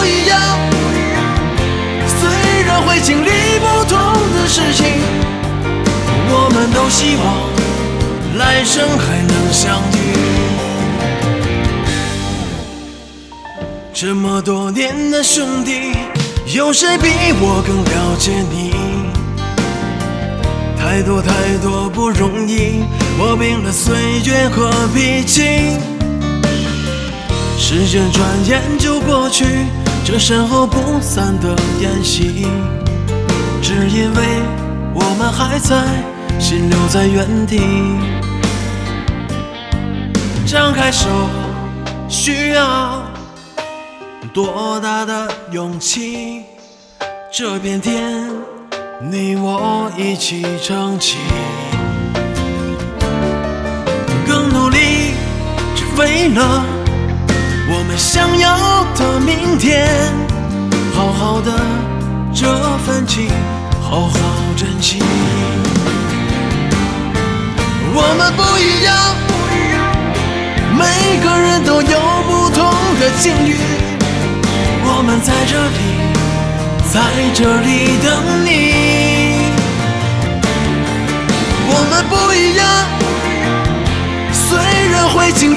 不一样，虽然会经历不同的事情，我们都希望来生还能相遇。这么多年的兄弟，有谁比我更了解你？太多太多不容易，磨平了岁月和脾气。时间转眼就过去，这身后不散的宴席，只因为我们还在，心留在原地。张开手，需要多大的勇气？这片天，你我一起撑起，更努力，只为了们想要的明天。好好的这份情，好好珍惜。我们不一样，每个人都有不同的境遇。我们在这里，在这里等你。我们不一样，虽然会经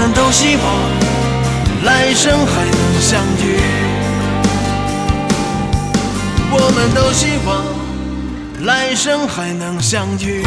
们都希望来生还能相遇。我们都希望来生还能相遇。